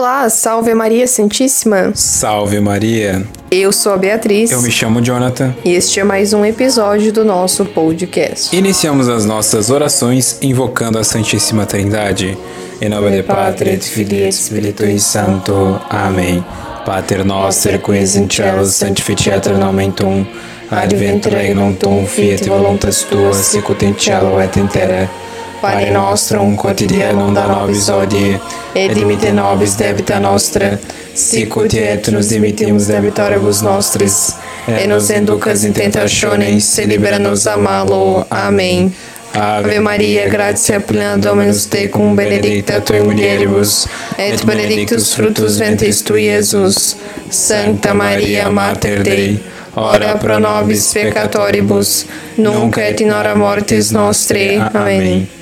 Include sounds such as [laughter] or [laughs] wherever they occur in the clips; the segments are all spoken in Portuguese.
Olá, salve Maria Santíssima. Salve Maria. Eu sou a Beatriz. Eu me chamo Jonathan. E este é mais um episódio do nosso podcast. Iniciamos as nossas orações invocando a Santíssima Trindade. Em nome de Pátria et Filii et Spiritui Santo. Amém. Pater noster qui es in cielo sanctificetur nomen tuum. Advent regnum tuum fiat voluntas tua sicut in cielo et in terra. Pane nostrum quotidianum da nobis hodie, et dimitte nobis debita nostra, sicut et nos dimittimus debitoribus nostris, et nos inducas in tentationes, se libera-nos a malo. Amém. Ave Maria, gratia plena Dominus tecum, benedicta tui mulieribus, et benedictus fructus ventris tui, Iesus. Santa Maria, Mater Dei, ora pro nobis peccatoribus, nunc et in hora mortis nostre. Amém.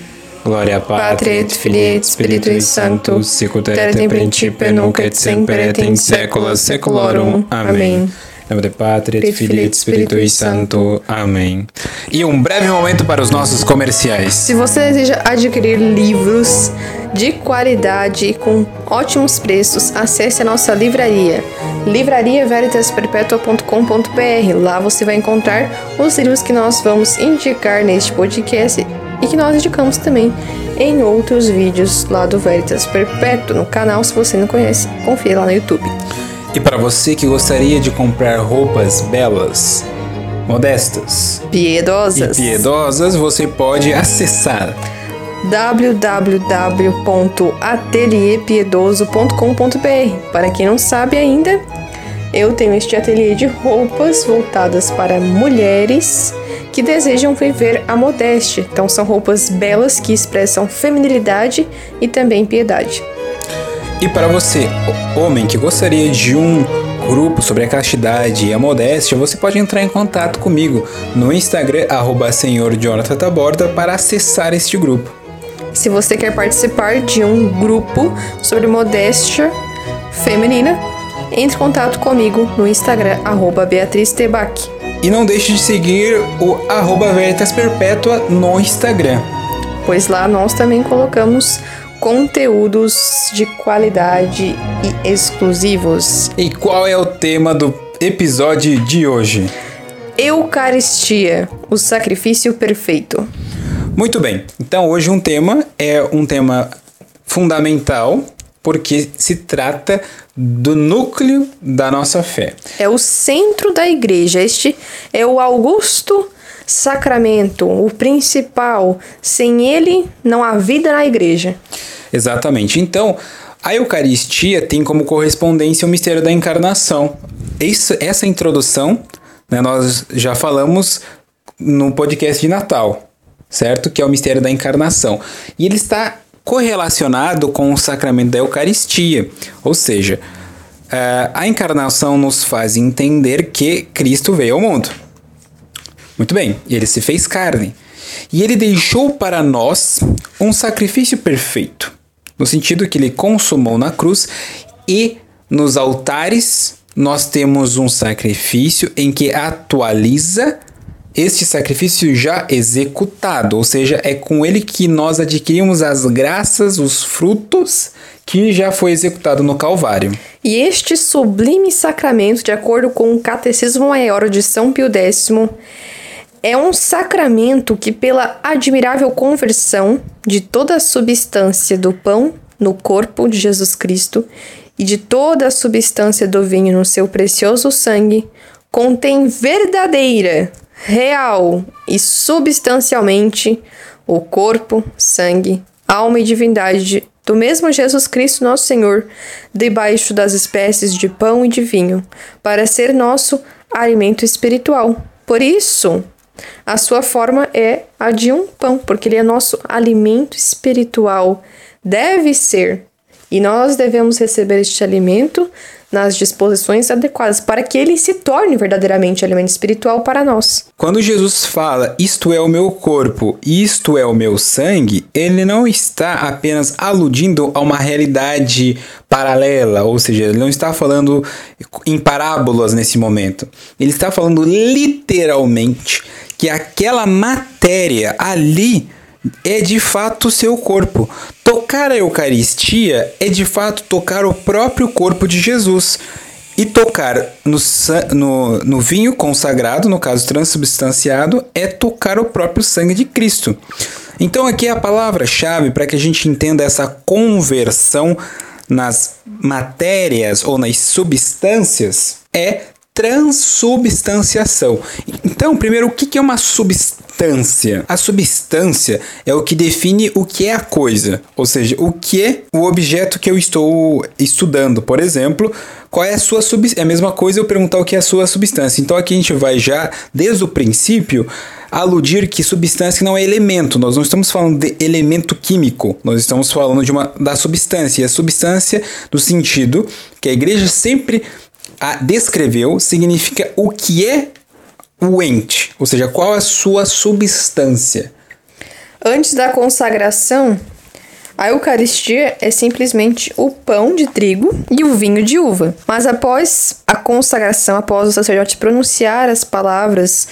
Gloria Patri et Filii et Spiritui Sanctus, sicut et in principio nunc et semper et in saecula saeculorum. Amém. Em nome do Pátria, et Filii et Spiritui Santo. Amém. E um breve momento para os nossos comerciais. Se você deseja adquirir livros de qualidade com ótimos preços, acesse a nossa livraria, livrariaveritasperpetua.com.br. Lá você vai encontrar os livros que nós vamos indicar neste podcast e que nós indicamos também em outros vídeos lá do Veritas Perpétuo no canal. Se você não conhece, confia lá no YouTube. E para você que gostaria de comprar roupas belas, modestas Piedosas. e piedosas, você pode acessar www.atelierpiedoso.com.br. Para quem não sabe ainda, eu tenho este ateliê de roupas voltadas para mulheres que desejam viver a modéstia. Então são roupas belas que expressam feminilidade e também piedade. E para você, homem que gostaria de um grupo sobre a castidade e a modéstia, você pode entrar em contato comigo no Instagram, arroba senhorjonathantaborda, para acessar este grupo. Se você quer participar de um grupo sobre modéstia feminina, entre em contato comigo no Instagram, arroba Beatriz Tebac. E não deixe de seguir o arroba Veritas Perpétua no Instagram. Pois lá nós também colocamos conteúdos de qualidade e exclusivos. E qual é o tema do episódio de hoje? Eucaristia, o sacrifício perfeito. Muito bem, então hoje um tema é um tema fundamental porque se trata do núcleo da nossa fé. É o centro da igreja. Este é o Augusto Sacramento, o principal. Sem ele, não há vida na igreja. Exatamente. Então, a Eucaristia tem como correspondência o mistério da encarnação. Isso, essa introdução, né, nós já falamos no podcast de Natal, certo? Que é o mistério da encarnação. E ele está correlacionado com o sacramento da Eucaristia, ou seja, a encarnação nos faz entender que Cristo veio ao mundo. Muito bem, ele se fez carne. E ele deixou para nós um sacrifício perfeito, no sentido que ele consumou na cruz e nos altares nós temos um sacrifício em que atualiza este sacrifício já executado, ou seja, é com ele que nós adquirimos as graças, os frutos que já foi executado no Calvário. E este sublime sacramento, de acordo com o Catecismo Maior de São Pio X, é um sacramento que, pela admirável conversão de toda a substância do pão no corpo de Jesus Cristo e de toda a substância do vinho no seu precioso sangue, contém verdadeira, real e substancialmente o corpo, sangue, alma e divindade do mesmo Jesus Cristo, nosso Senhor, debaixo das espécies de pão e de vinho, para ser nosso alimento espiritual. Por isso, a sua forma é a de um pão, porque ele é nosso alimento espiritual. Deve ser. E nós devemos receber este alimento nas disposições adequadas para que ele se torne verdadeiramente alimento espiritual para nós. Quando Jesus fala isto é o meu corpo, isto é o meu sangue, ele não está apenas aludindo a uma realidade paralela, ou seja, ele não está falando em parábolas nesse momento. Ele está falando literalmente que aquela matéria ali é de fato seu corpo. Tocar a Eucaristia é de fato tocar o próprio corpo de Jesus. E tocar no, no, no, vinho consagrado, no caso transubstanciado, é tocar o próprio sangue de Cristo. Então, aqui é a palavra-chave para que a gente entenda essa conversão nas matérias ou nas substâncias é transubstanciação. Então, primeiro, o que é uma substância? A substância é o que define o que é a coisa, ou seja, o que é o objeto que eu estou estudando. Por exemplo, qual é a sua substância? É a mesma coisa eu perguntar o que é a sua substância. Então, aqui a gente vai já, desde o princípio, aludir que substância não é elemento. Nós não estamos falando de elemento químico, nós estamos falando de uma da substância. E a substância, no sentido que a igreja sempre a descreveu, significa o que é o ente, ou seja, qual é a sua substância. Antes da consagração, a Eucaristia é simplesmente o pão de trigo e o vinho de uva. Mas após a consagração, após o sacerdote pronunciar as palavras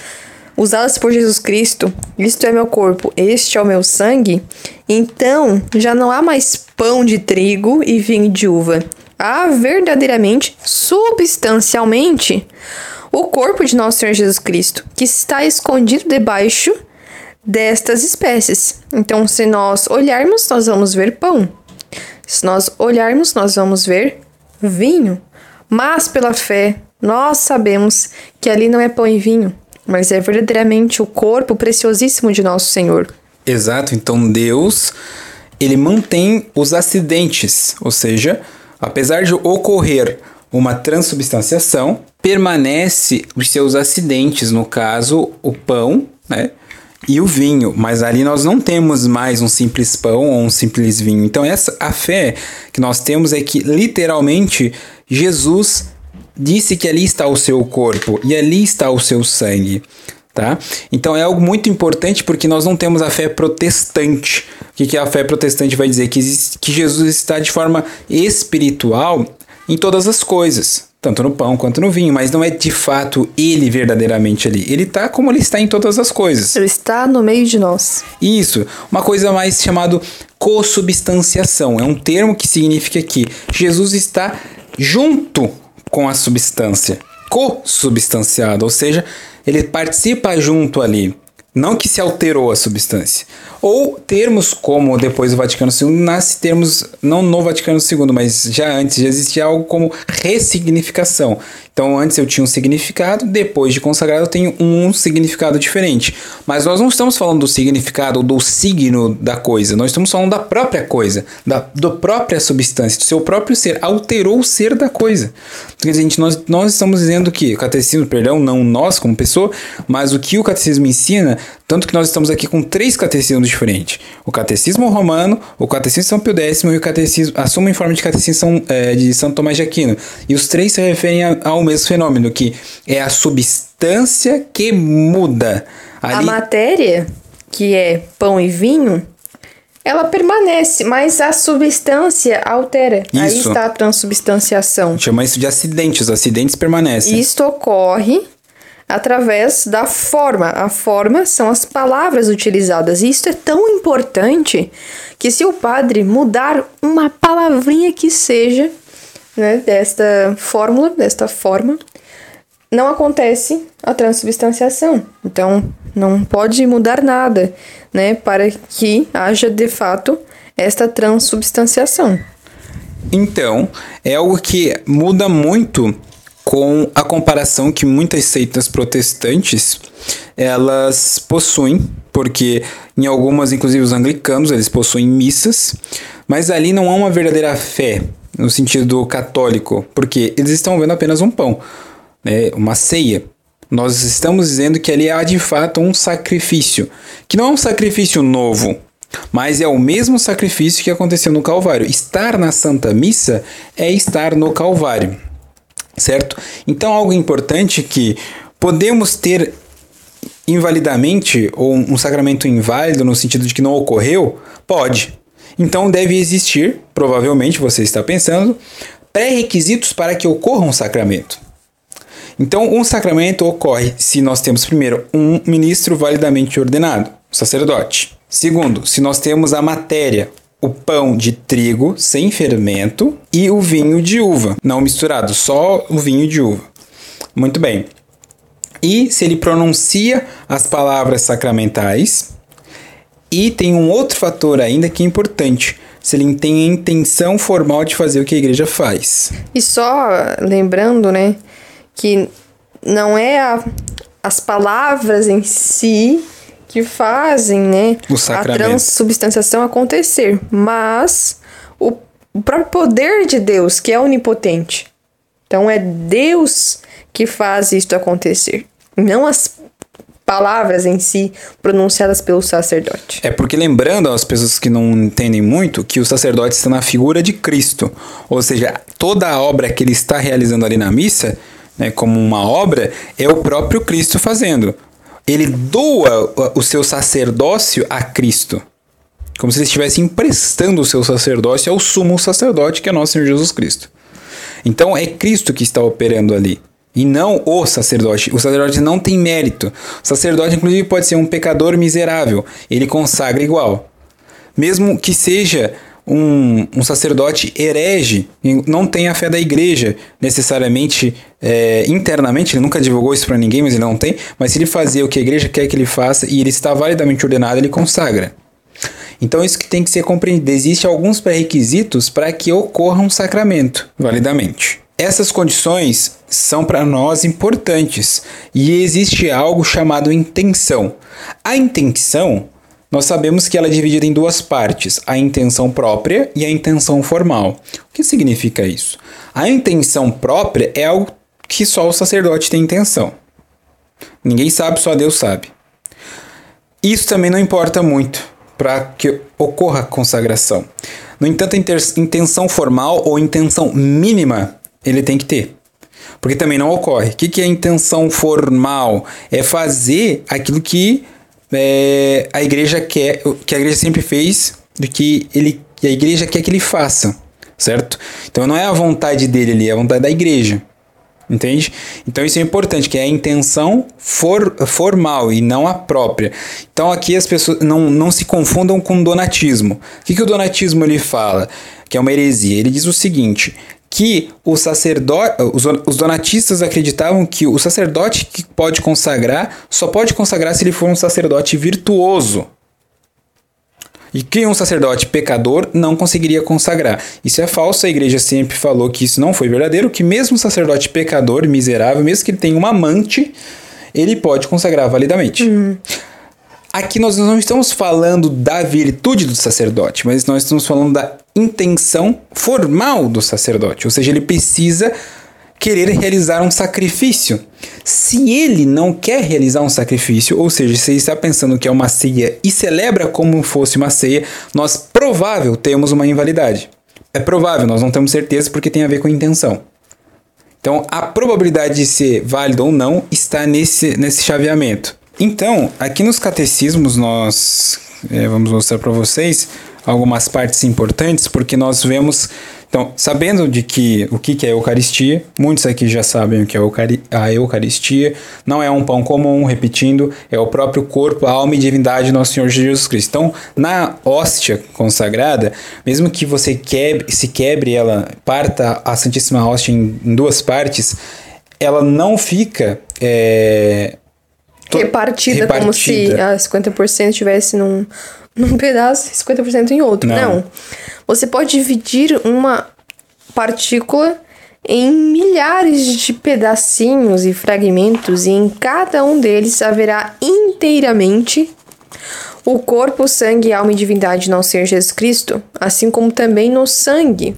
usadas por Jesus Cristo, isto é meu corpo, este é o meu sangue, então já não há mais pão de trigo e vinho de uva. Há verdadeiramente, substancialmente, o corpo de nosso Senhor Jesus Cristo, que está escondido debaixo destas espécies. Então, se nós olharmos, nós vamos ver pão. Se nós olharmos, nós vamos ver vinho. Mas pela fé, nós sabemos que ali não é pão e vinho, mas é verdadeiramente o corpo preciosíssimo de nosso Senhor. Exato, então Deus, ele mantém os acidentes, ou seja, apesar de ocorrer uma transubstanciação, permanece os seus acidentes, no caso, o pão, né? E o vinho, mas ali nós não temos mais um simples pão ou um simples vinho. Então essa a fé que nós temos é que literalmente Jesus disse que ali está o seu corpo e ali está o seu sangue. Tá? Então é algo muito importante porque nós não temos a fé protestante. O que, que a fé protestante vai dizer? Que, existe, que Jesus está de forma espiritual em todas as coisas, tanto no pão quanto no vinho, mas não é de fato ele verdadeiramente ali. Ele está como ele está em todas as coisas. Ele está no meio de nós. Isso, uma coisa mais chamado consubstanciação. É um termo que significa que Jesus está junto com a substância, co-substanciado, ou seja, ele participa junto ali. Não que se alterou a substância. Ou termos como depois do Vaticano II, nasce termos, não no Vaticano II, mas já antes, já existia algo como ressignificação. Então antes eu tinha um significado, depois de consagrado eu tenho um significado diferente. Mas nós não estamos falando do significado ou do signo da coisa, nós estamos falando da própria coisa, da do própria substância, do seu próprio ser, alterou o ser da coisa. Quer dizer, gente, nós, nós estamos dizendo que o catecismo, perdão, não nós como pessoa, mas o que o catecismo ensina, tanto que nós estamos aqui com três catecismos diferentes: o catecismo romano, o catecismo de São Pio X e o catecismo, a suma em forma de catecismo é, de São Tomás de Aquino. E os três se referem ao mesmo fenômeno, que é a substância que muda. Ali... A matéria, que é pão e vinho, ela permanece, mas a substância altera. Isso. Aí está a transubstanciação. Chama isso de acidente, os acidentes permanecem. Isto ocorre através da forma. A forma são as palavras utilizadas. E isso é tão importante que se o padre mudar uma palavrinha que seja, né, desta fórmula, desta forma, não acontece a transubstanciação. Então, não pode mudar nada, né, para que haja de fato esta transubstanciação. Então, é algo que muda muito com a comparação que muitas seitas protestantes elas possuem, porque em algumas, inclusive os anglicanos, eles possuem missas, mas ali não há uma verdadeira fé, no sentido católico, porque eles estão vendo apenas um pão, né, uma ceia. Nós estamos dizendo que ali há de fato um sacrifício, que não é um sacrifício novo, mas é o mesmo sacrifício que aconteceu no Calvário. Estar na Santa Missa é estar no Calvário, certo? Então, algo importante que podemos ter invalidamente ou um sacramento inválido no sentido de que não ocorreu, pode. Então deve existir, provavelmente você está pensando, pré-requisitos para que ocorra um sacramento. Então, um sacramento ocorre se nós temos primeiro um ministro validamente ordenado, sacerdote. Segundo, se nós temos a matéria, o pão de trigo sem fermento e o vinho de uva, não misturado, só o vinho de uva. Muito bem. E se ele pronuncia as palavras sacramentais, e tem um outro fator ainda que é importante, se ele tem a intenção formal de fazer o que a igreja faz. E só lembrando, né, que não é a, as palavras em si que fazem, né, a transubstanciação acontecer, mas o, o próprio poder de Deus, que é onipotente. Então é Deus que faz isto acontecer, não as palavras em si pronunciadas pelo sacerdote. É porque lembrando às pessoas que não entendem muito que o sacerdote está na figura de Cristo, ou seja, toda a obra que ele está realizando ali na missa, né, como uma obra, é o próprio Cristo fazendo ele doa o seu sacerdócio a Cristo. Como se ele estivesse emprestando o seu sacerdócio ao sumo sacerdote, que é nosso Senhor Jesus Cristo. Então é Cristo que está operando ali. E não o sacerdote. O sacerdote não tem mérito. O sacerdote, inclusive, pode ser um pecador miserável. Ele consagra igual. Mesmo que seja um, um sacerdote herege, não tem a fé da igreja necessariamente é, internamente, ele nunca divulgou isso para ninguém, mas ele não tem. Mas se ele fazer o que a igreja quer que ele faça e ele está validamente ordenado, ele consagra. Então isso que tem que ser compreendido. Existem alguns pré-requisitos para que ocorra um sacramento validamente. Essas condições são para nós importantes e existe algo chamado intenção. A intenção nós sabemos que ela é dividida em duas partes, a intenção própria e a intenção formal. O que significa isso? A intenção própria é algo que só o sacerdote tem intenção. Ninguém sabe, só Deus sabe. Isso também não importa muito para que ocorra a consagração. No entanto, a intenção formal ou intenção mínima ele tem que ter. Porque também não ocorre. O que é intenção formal? É fazer aquilo que é, a igreja quer, que a igreja sempre fez, do que ele, a igreja quer que ele faça, certo? Então não é a vontade dele ali, é a vontade da igreja. Entende? Então isso é importante, que é a intenção for, formal e não a própria. Então aqui as pessoas não, não se confundam com donatismo. O que, que o donatismo ele fala? Que é uma heresia. Ele diz o seguinte: que o sacerdote, os donatistas acreditavam que o sacerdote que pode consagrar só pode consagrar se ele for um sacerdote virtuoso. E que um sacerdote pecador não conseguiria consagrar. Isso é falso, a igreja sempre falou que isso não foi verdadeiro, que mesmo um sacerdote pecador, miserável, mesmo que ele tenha uma amante, ele pode consagrar validamente. Uhum. Aqui nós não estamos falando da virtude do sacerdote, mas nós estamos falando da intenção formal do sacerdote, ou seja, ele precisa querer realizar um sacrifício. Se ele não quer realizar um sacrifício, ou seja, se ele está pensando que é uma ceia e celebra como fosse uma ceia, nós provável temos uma invalidade. É provável, nós não temos certeza porque tem a ver com intenção. Então, a probabilidade de ser válido ou não está nesse, nesse chaveamento. Então, aqui nos catecismos nós é, vamos mostrar para vocês algumas partes importantes, porque nós vemos, então, sabendo de que o que é a Eucaristia, muitos aqui já sabem o que é a Eucaristia, não é um pão comum, repetindo, é o próprio corpo, alma e divindade de nosso Senhor Jesus Cristo. Então, na hóstia consagrada, mesmo que você quebre, se quebre ela, parta a Santíssima Hóstia em, em duas partes, ela não fica é, repartida, repartida, como se a 50% estivesse num, num pedaço e 50% em outro. Não. Não. Você pode dividir uma partícula em milhares de pedacinhos e fragmentos, e em cada um deles haverá inteiramente o corpo, sangue, alma e divindade de nosso Senhor Jesus Cristo, assim como também no sangue,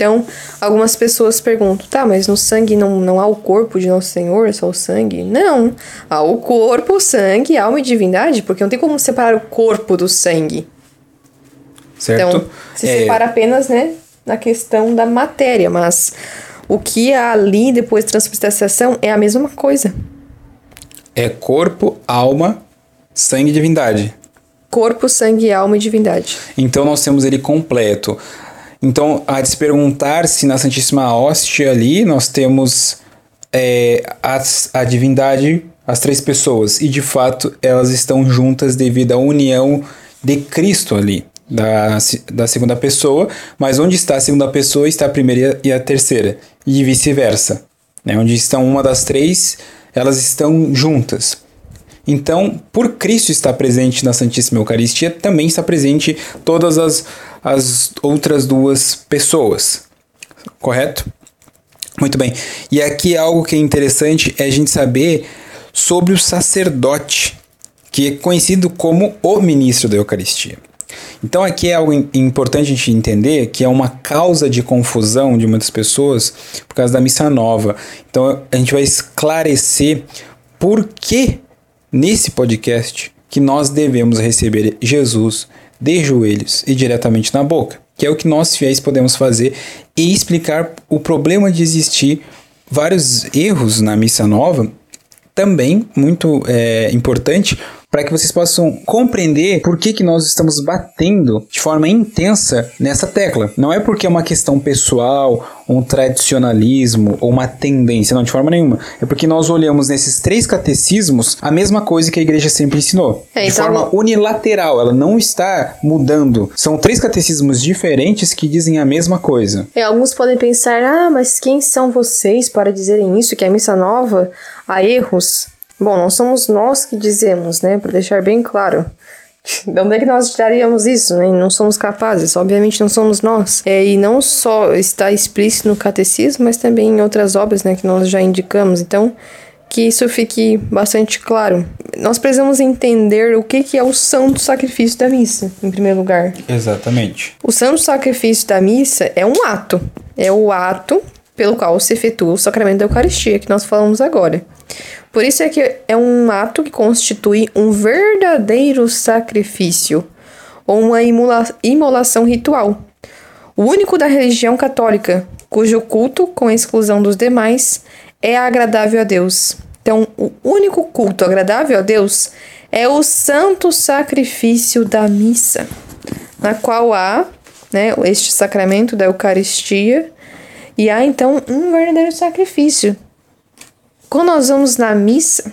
então, algumas pessoas perguntam, tá, mas no sangue não, não há o corpo de Nosso Senhor, só o sangue? Não, há o corpo, o sangue, alma e divindade, porque não tem como separar o corpo do sangue. Certo. Então, se é... separa apenas, né, na questão da matéria, mas o que há ali depois da transubstanciação é a mesma coisa. É corpo, alma, sangue e divindade. Corpo, sangue, alma e divindade. Então nós temos ele completo. Então, há de se perguntar se na Santíssima Hóstia ali nós temos é, as, a divindade, as três pessoas, e de fato elas estão juntas devido à união de Cristo ali, da, da segunda pessoa, mas onde está a segunda pessoa está a primeira e a terceira, e vice-versa. Né? Onde estão uma das três, elas estão juntas. Então, por Cristo estar presente na Santíssima Eucaristia, também está presente todas as, as outras duas pessoas. Correto? Muito bem. E aqui algo que é interessante é a gente saber sobre o sacerdote, que é conhecido como o ministro da Eucaristia. Então aqui é algo importante a gente entender que é uma causa de confusão de muitas pessoas por causa da missa nova. Então a gente vai esclarecer por que nesse podcast que nós devemos receber Jesus de joelhos e diretamente na boca, que é o que nós fiéis podemos fazer e explicar o problema de existir vários erros na missa nova, também muito é, importante para que vocês possam compreender por que, que nós estamos batendo de forma intensa nessa tecla. Não é porque é uma questão pessoal, um tradicionalismo ou uma tendência, não, de forma nenhuma. É porque nós olhamos nesses três catecismos a mesma coisa que a igreja sempre ensinou. É, de então... forma unilateral, ela não está mudando. São três catecismos diferentes que dizem a mesma coisa. É, alguns podem pensar, ah, mas quem são vocês para dizerem isso, que a missa nova há erros? Bom, não somos nós que dizemos, né? Para deixar bem claro. De onde é que nós tiraríamos isso? Né? Não somos capazes, obviamente não somos nós. É, e não só está explícito no catecismo, mas também em outras obras né, que nós já indicamos. Então, que isso fique bastante claro. Nós precisamos entender o que, que é o santo sacrifício da missa, em primeiro lugar. Exatamente. O santo sacrifício da missa é um ato. É o ato pelo qual se efetua o sacramento da Eucaristia, que nós falamos agora. Por isso é que é um ato que constitui um verdadeiro sacrifício ou uma imolação ritual, o único da religião católica, cujo culto, com exclusão dos demais, é agradável a Deus. Então, o único culto agradável a Deus é o santo sacrifício da missa, na qual há né, este sacramento da Eucaristia e há então um verdadeiro sacrifício quando nós vamos na missa,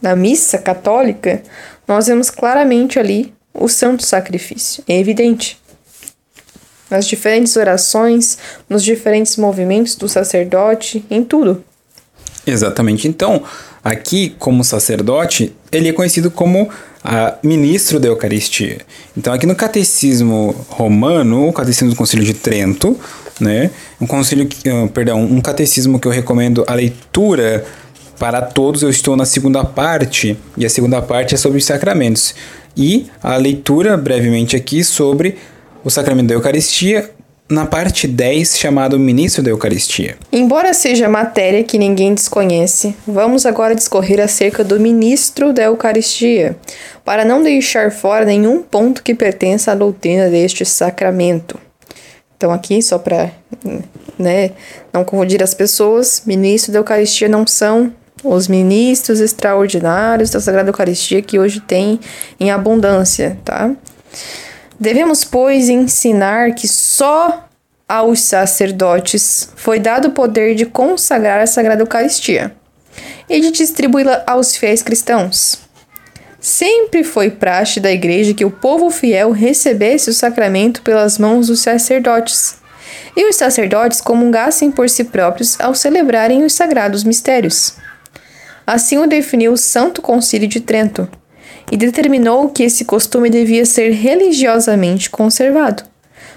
na missa católica, nós vemos claramente ali o santo sacrifício. É evidente. Nas diferentes orações, nos diferentes movimentos do sacerdote, em tudo. Exatamente. Então, aqui, como sacerdote, ele é conhecido como ministro da Eucaristia. Então, aqui no Catecismo Romano, o Catecismo do Concílio de Trento, né, um concílio, uh, perdão, um catecismo que eu recomendo a leitura para todos, eu estou na segunda parte, e a segunda parte é sobre os sacramentos. E a leitura, brevemente aqui, sobre o sacramento da Eucaristia, na parte 10, chamado Ministro da Eucaristia. Embora seja matéria que ninguém desconhece, vamos agora discorrer acerca do Ministro da Eucaristia, para não deixar fora nenhum ponto que pertença à doutrina deste sacramento. Então, aqui, só para né, não confundir as pessoas, ministro da Eucaristia não são os ministros extraordinários da Sagrada Eucaristia que hoje tem em abundância, tá? Devemos, pois, ensinar que só aos sacerdotes foi dado o poder de consagrar a Sagrada Eucaristia e de distribuí-la aos fiéis cristãos. Sempre foi praxe da Igreja que o povo fiel recebesse o sacramento pelas mãos dos sacerdotes, e os sacerdotes comungassem por si próprios ao celebrarem os sagrados mistérios. Assim o definiu o Santo Concílio de Trento e determinou que esse costume devia ser religiosamente conservado,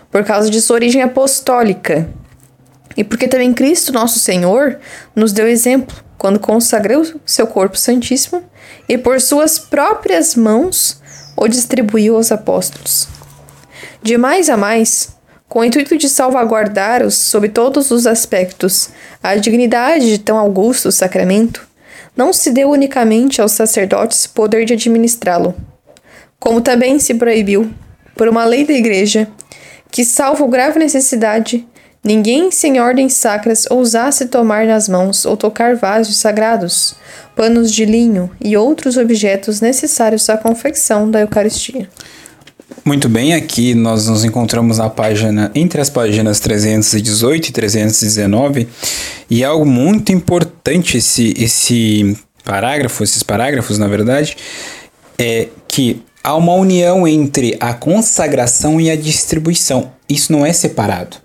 por causa de sua origem apostólica. E porque também Cristo, nosso Senhor, nos deu exemplo quando consagrou seu corpo santíssimo e por suas próprias mãos o distribuiu aos apóstolos. De mais a mais, com o intuito de salvaguardar-os sob todos os aspectos a dignidade de tão augusto sacramento, não se deu unicamente aos sacerdotes poder de administrá-lo, como também se proibiu, por uma lei da Igreja, que, salvo grave necessidade, ninguém sem ordens sacras ousasse tomar nas mãos ou tocar vasos sagrados, panos de linho e outros objetos necessários à confecção da Eucaristia. Muito bem, aqui nós nos encontramos na página, entre as páginas 318 e 319, e é algo muito importante esse, esse parágrafo, esses parágrafos, na verdade, é que há uma união entre a consagração e a distribuição. Isso não é separado.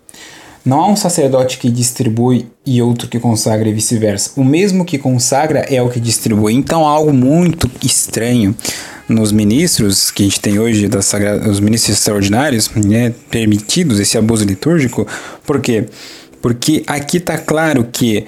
Não há um sacerdote que distribui e outro que consagra e vice-versa. O mesmo que consagra é o que distribui. Então há algo muito estranho nos ministros que a gente tem hoje, das sagra... os ministros extraordinários, né, permitidos esse abuso litúrgico. Por quê? Porque aqui está claro que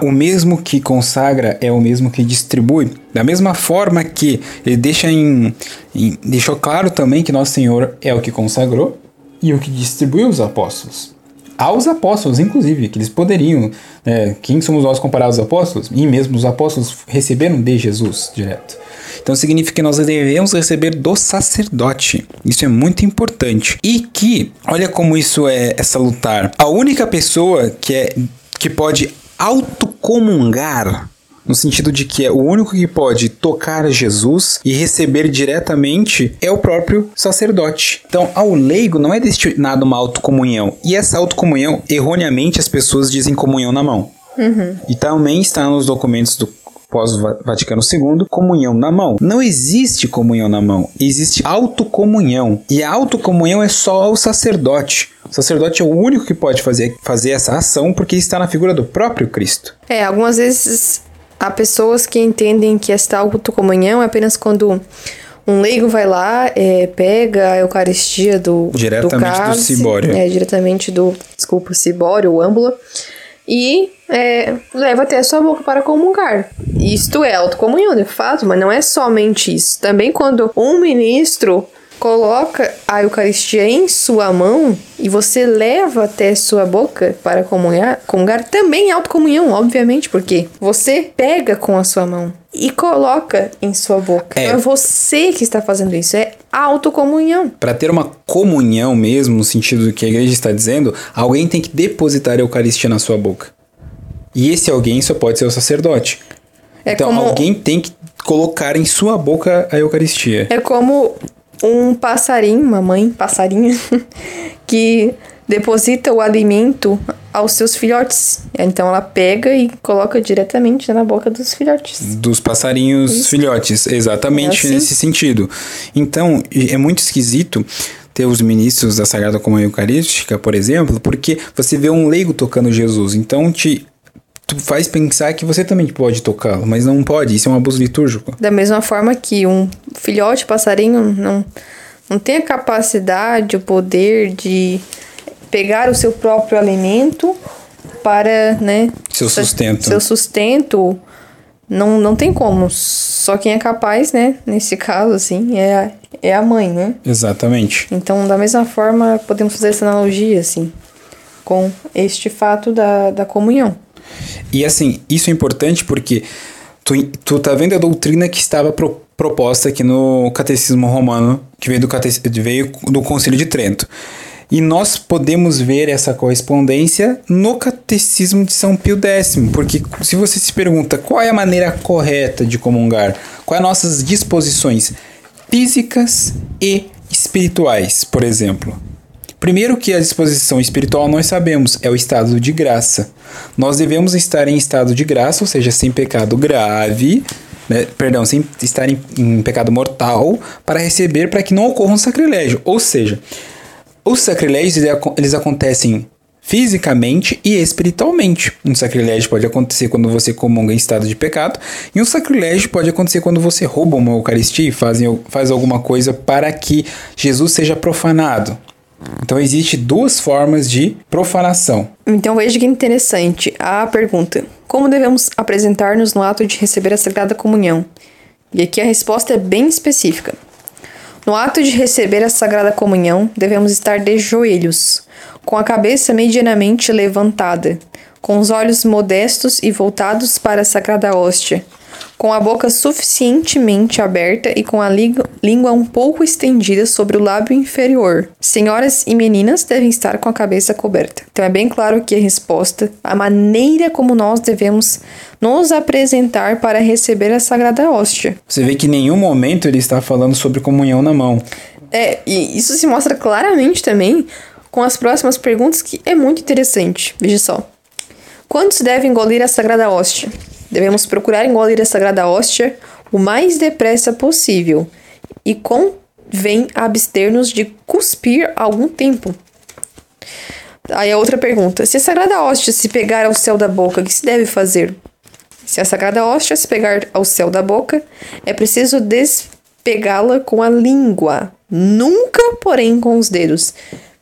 o mesmo que consagra é o mesmo que distribui. Da mesma forma que ele deixa em, em, deixou claro também que nosso Senhor é o que consagrou e o que distribuiu os apóstolos. Aos apóstolos, inclusive, que eles poderiam. Né, quem somos nós comparados aos apóstolos? E mesmo os apóstolos receberam de Jesus direto. Então significa que nós devemos receber do sacerdote. Isso é muito importante. E que, olha como isso é, é salutar. A única pessoa que, é, que pode autocomungar no sentido de que é o único que pode tocar Jesus e receber diretamente é o próprio sacerdote. Então, ao leigo não é destinado uma autocomunhão. E essa autocomunhão, erroneamente, as pessoas dizem comunhão na mão. Uhum. E também está nos documentos do pós-Vaticano II, comunhão na mão. Não existe comunhão na mão, existe autocomunhão. E a autocomunhão é só o sacerdote. O sacerdote é o único que pode fazer, fazer essa ação porque está na figura do próprio Cristo. É, algumas vezes há pessoas que entendem que esta autocomunhão é apenas quando um leigo vai lá, é, pega a Eucaristia do diretamente do, cálice, do cibório. É, diretamente do, desculpa, cibório ou âmbula e é, leva até a sua boca para comungar. Isto é autocomunhão, de fato, mas não é somente isso. Também quando um ministro coloca a Eucaristia em sua mão e você leva até sua boca para comungar, comungar também é autocomunhão, obviamente, porque você pega com a sua mão e coloca em sua boca. É, então é você que está fazendo isso, é autocomunhão. Para ter uma comunhão mesmo, no sentido que a igreja está dizendo, alguém tem que depositar a Eucaristia na sua boca. E esse alguém só pode ser o sacerdote. É então como... alguém tem que colocar em sua boca a Eucaristia. É como um passarinho, uma mãe passarinha, [laughs] que deposita o alimento aos seus filhotes. Então ela pega e coloca diretamente na boca dos filhotes. Dos passarinhos Isso. filhotes, exatamente é assim. nesse sentido. Então é muito esquisito ter os ministros da Sagrada Comunhão Eucarística, por exemplo, porque você vê um leigo tocando Jesus. Então te tu faz pensar que você também pode tocá-lo, mas não pode, isso é um abuso litúrgico. Da mesma forma que um filhote passarinho não, não tem a capacidade, o poder de pegar o seu próprio alimento para, né? Seu sustento. Seu sustento. Não, não tem como. Só quem é capaz, né? Nesse caso, assim, é a, é a mãe, né? Exatamente. Então, da mesma forma, podemos fazer essa analogia, assim, com este fato da, da comunhão. E assim, isso é importante porque tu, tu tá vendo a doutrina que estava pro, proposta aqui no Catecismo Romano, que veio do, veio do Concílio de Trento. E nós podemos ver essa correspondência no Catecismo de São Pio X, porque se você se pergunta qual é a maneira correta de comungar, quais as nossas disposições físicas e espirituais, por exemplo. Primeiro que a disposição espiritual nós sabemos, é o estado de graça. Nós devemos estar em estado de graça, ou seja, sem pecado grave, né, perdão, sem estar em, em pecado mortal, para receber, para que não ocorra um sacrilégio. Ou seja, os sacrilégios eles acontecem fisicamente e espiritualmente. Um sacrilégio pode acontecer quando você comunga em estado de pecado, e um sacrilégio pode acontecer quando você rouba uma Eucaristia e faz, faz alguma coisa para que Jesus seja profanado. Então existe duas formas de profanação. Então veja que interessante a pergunta: como devemos apresentar-nos no ato de receber a Sagrada Comunhão? E aqui a resposta é bem específica. No ato de receber a Sagrada Comunhão, devemos estar de joelhos, com a cabeça medianamente levantada, com os olhos modestos e voltados para a Sagrada Hóstia, com a boca suficientemente aberta e com a língua um pouco estendida sobre o lábio inferior. Senhoras e meninas devem estar com a cabeça coberta. Então é bem claro que a resposta, a maneira como nós devemos nos apresentar para receber a Sagrada Hóstia. Você vê que em nenhum momento ele está falando sobre comunhão na mão. É, e isso se mostra claramente também com as próximas perguntas, que é muito interessante. Veja só. Quantos devem engolir a Sagrada Hóstia? Devemos procurar engolir a Sagrada Hóstia o mais depressa possível e convém abster-nos de cuspir algum tempo. Aí a outra pergunta: se a sagrada hóstia se pegar ao céu da boca, o que se deve fazer? Se a sagrada hóstia se pegar ao céu da boca, é preciso despegá-la com a língua, nunca, porém, com os dedos.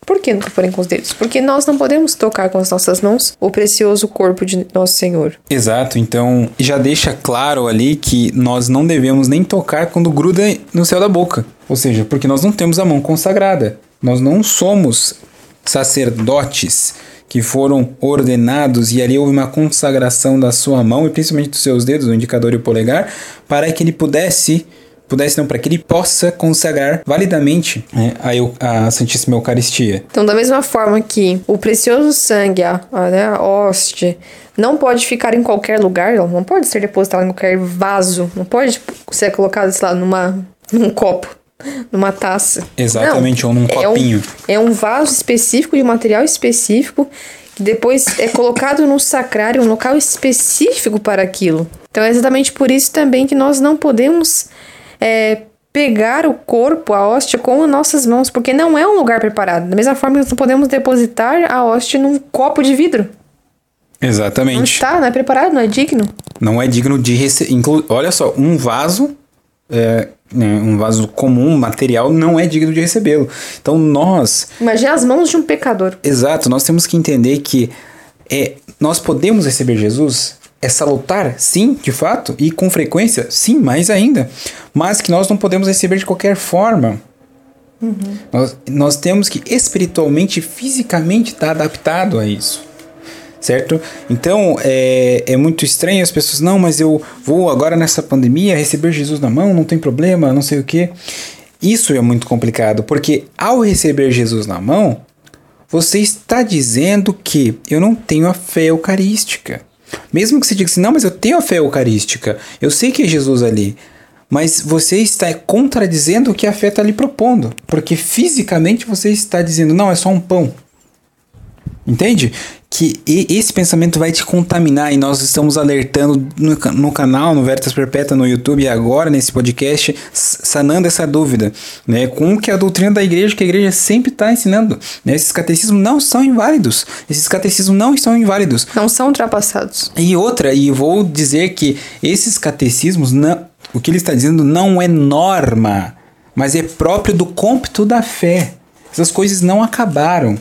Por que nunca porém com os dedos? Porque nós não podemos tocar com as nossas mãos o precioso corpo de nosso Senhor. Exato, então já deixa claro ali que nós não devemos nem tocar quando gruda no céu da boca. Ou seja, porque nós não temos a mão consagrada. Nós não somos sacerdotes que foram ordenados e ali houve uma consagração da sua mão e principalmente dos seus dedos, o indicador e o polegar, para que ele pudesse pudesse não, para que ele possa consagrar validamente né, a, a, Santíssima Eucaristia. Então, da mesma forma que o precioso sangue, a, a, né, a hoste, não pode ficar em qualquer lugar, não pode ser depositado em qualquer vaso, não pode ser colocado, sei lá, numa, num copo numa taça. Exatamente, Não, ou num copinho. É um, é um vaso específico, de um material específico, que depois é colocado no sacrário, um local específico para aquilo. Então é exatamente por isso também que nós não podemos é, pegar o corpo, a hóstia, com as nossas mãos, porque não é um lugar preparado. Da mesma forma que nós não podemos depositar a hóstia num copo de vidro. Exatamente. Não está, não é preparado, não é digno. Não é digno de receber. Olha só, um vaso é, né, um vaso comum, material, não é digno de recebê-lo. Então nós. Imagina as mãos de um pecador. Exato, nós temos que entender que é, nós podemos receber Jesus. É salutar, sim, de fato, e com frequência, sim, mais ainda. Mas que nós não podemos receber de qualquer forma. Uhum. Nós, nós temos que espiritualmente, fisicamente estar adaptado a isso certo? Então é, é muito estranho as pessoas, não, mas eu vou agora nessa pandemia receber Jesus na mão, não tem problema, não sei o que. Isso é muito complicado, porque ao receber Jesus na mão, você está dizendo que eu não tenho a fé eucarística. Mesmo que você diga assim, não, mas eu tenho a fé eucarística, eu sei que é Jesus ali. Mas você está contradizendo o que a fé está lhe propondo. Porque fisicamente você está dizendo, não, é só um pão. Entende? Que esse pensamento vai te contaminar e nós estamos alertando no, no canal, no Veritas Perpétua, no YouTube e agora nesse podcast, sanando essa dúvida, né? Com que a doutrina da igreja, que a igreja sempre está ensinando, né? Esses catecismos não são inválidos, esses catecismos não estão inválidos. Não são ultrapassados. E outra, e vou dizer que esses catecismos, não, o que ele está dizendo não é norma, mas é próprio do cômpito da fé. Essas coisas não acabaram.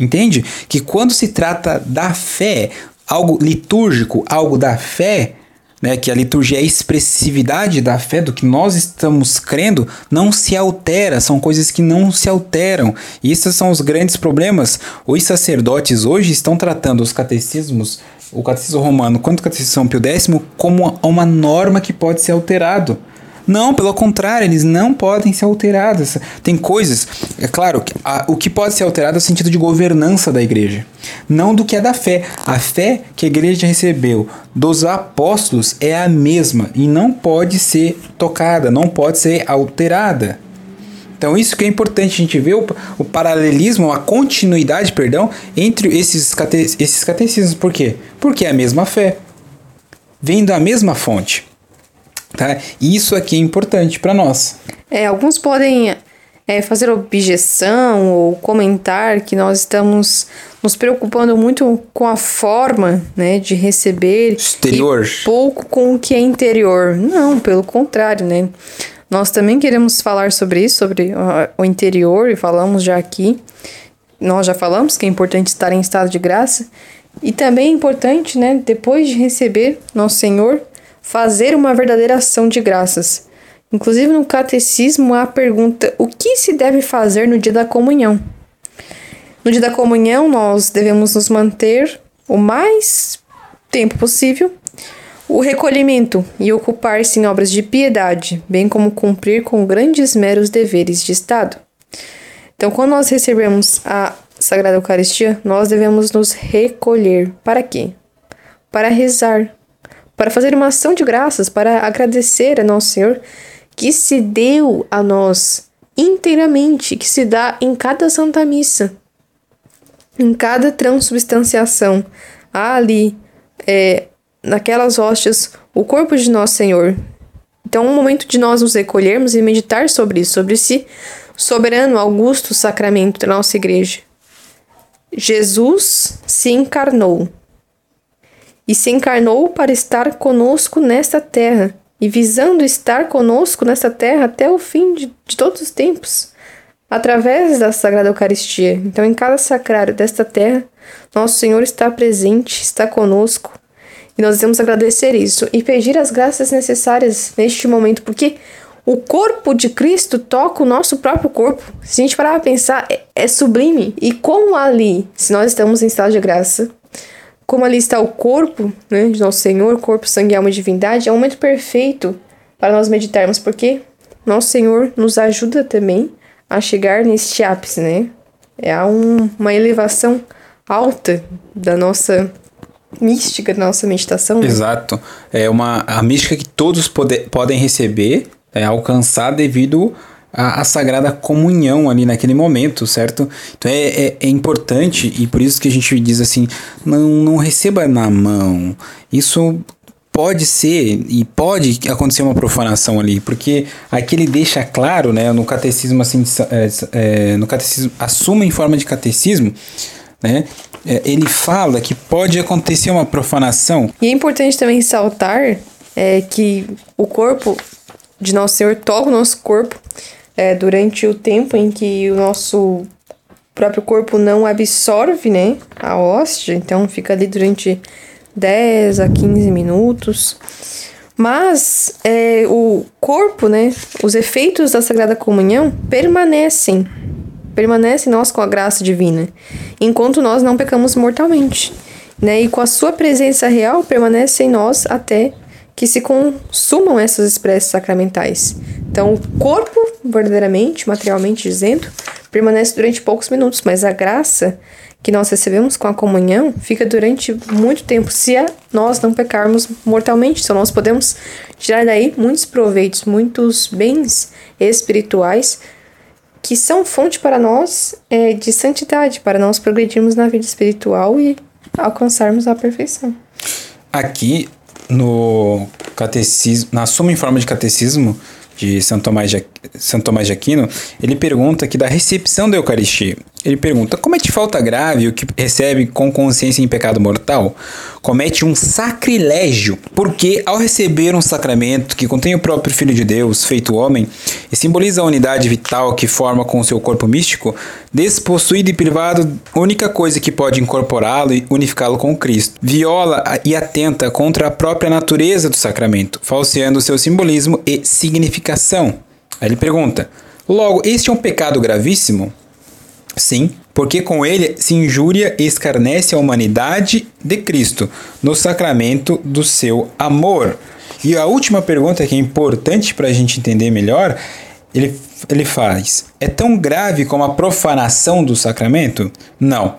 Entende? Que quando se trata da fé, algo litúrgico, algo da fé, né, que a liturgia é a expressividade da fé, do que nós estamos crendo, não se altera, são coisas que não se alteram. E esses são os grandes problemas. Os sacerdotes hoje estão tratando os catecismos, o catecismo romano quanto o catecismo Pio X, como uma norma que pode ser alterado. Não, pelo contrário, eles não podem ser alterados. Tem coisas, é claro, a, o que pode ser alterado é o sentido de governança da igreja, não do que é da fé. A fé que a igreja recebeu dos apóstolos é a mesma e não pode ser tocada, não pode ser alterada. Então, isso que é importante a gente ver o, o paralelismo, a continuidade, perdão, entre esses, cate, esses catecismos. Por quê? Porque é a mesma fé, vem da mesma fonte. Tá? Isso aqui é importante para nós. É, alguns podem é, fazer objeção ou comentar que nós estamos nos preocupando muito com a forma né, de receber exterior e pouco com o que é interior. Não, pelo contrário, né? Nós também queremos falar sobre isso, sobre o interior, e falamos já aqui. Nós já falamos que é importante estar em estado de graça. E também é importante, né, depois de receber nosso Senhor, fazer uma verdadeira ação de graças. Inclusive no catecismo há a pergunta: o que se deve fazer no dia da comunhão? No dia da comunhão, nós devemos nos manter o mais tempo possível o recolhimento e ocupar-se em obras de piedade, bem como cumprir com grandes meros deveres de Estado. Então, quando nós recebemos a Sagrada Eucaristia, nós devemos nos recolher. Para quê? Para rezar, para fazer uma ação de graças, para agradecer a nosso Senhor que se deu a nós inteiramente, que se dá em cada Santa Missa, em cada transubstanciação. Há ali, é, naquelas hóstias, o corpo de nosso Senhor, Então um momento de nós nos recolhermos e meditar sobre isso, sobre esse soberano, augusto sacramento da nossa igreja. Jesus se encarnou. E se encarnou para estar conosco nesta terra, e visando estar conosco nesta terra até o fim de, de todos os tempos, através da Sagrada Eucaristia. Então, em cada sacrário desta terra, nosso Senhor está presente, está conosco, e nós devemos agradecer isso e pedir as graças necessárias neste momento, porque o corpo de Cristo toca o nosso próprio corpo. Se a gente parar para pensar, é, é sublime. E como ali, se nós estamos em estado de graça, como ali está o corpo né, de nosso Senhor, corpo, sangue, alma e divindade, é um momento perfeito para nós meditarmos, porque nosso Senhor nos ajuda também a chegar neste ápice, né? É um, uma elevação alta da nossa mística, da nossa meditação. Né? Exato. É uma a mística que todos pode, podem receber é, alcançar devido à, à, sagrada comunhão ali naquele momento, certo? Então é, é, é, importante e por isso que a gente diz assim, não, não receba na mão. Isso pode ser e pode acontecer uma profanação ali, porque aqui ele deixa claro, né, no catecismo assim, é, é, no catecismo, assuma em forma de catecismo, né, é, ele fala que pode acontecer uma profanação. E é importante também ressaltar é, que o corpo de Nosso Senhor toca o nosso corpo é, durante o tempo em que o nosso próprio corpo não absorve né, a hóstia, então fica ali durante 10 a 15 minutos. Mas é, o corpo, né, os efeitos da Sagrada Comunhão permanecem, permanecem nós com a graça divina, enquanto nós não pecamos mortalmente. Né, e com a sua presença real permanece em nós até que se consumam essas expressas sacramentais. Então, o corpo, verdadeiramente, materialmente dizendo, permanece durante poucos minutos, mas a graça que nós recebemos com a comunhão fica durante muito tempo, se nós não pecarmos mortalmente. Então, nós podemos tirar daí muitos proveitos, muitos bens espirituais que são fonte para nós é, de santidade, para nós progredirmos na vida espiritual e alcançarmos a perfeição. Aqui no catecismo, na Suma em Forma de Catecismo de São Tomás de, São Tomás de Aquino, ele pergunta que da recepção da Eucaristia. Ele pergunta: comete falta grave o que recebe com consciência em pecado mortal? Comete um sacrilégio, porque ao receber um sacramento que contém o próprio Filho de Deus, feito homem, e simboliza a unidade vital que forma com o seu corpo místico, despossuído e privado, única coisa que pode incorporá-lo e unificá-lo com Cristo. Viola e atenta contra a própria natureza do sacramento, falseando seu simbolismo e significação. Aí ele pergunta: logo, este é um pecado gravíssimo? Sim, porque com ele se injúria e escarnece a humanidade de Cristo no sacramento do seu amor. E a última pergunta que é importante para a gente entender melhor, ele, ele faz: é tão grave como a profanação do sacramento? Não.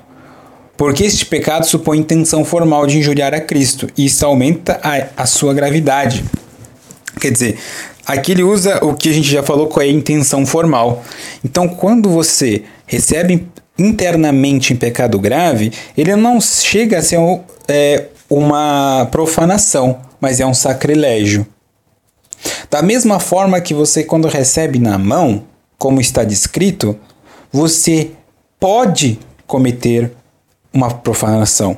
Porque este pecado supõe intenção formal de injuriar a Cristo, e isso aumenta a, a sua gravidade. Quer dizer, aqui ele usa o que a gente já falou com a intenção formal. Então, quando você recebe internamente em pecado grave, ele não chega a ser um, é, uma profanação, mas é um sacrilégio. Da mesma forma que você, quando recebe na mão, como está descrito, você pode cometer uma profanação.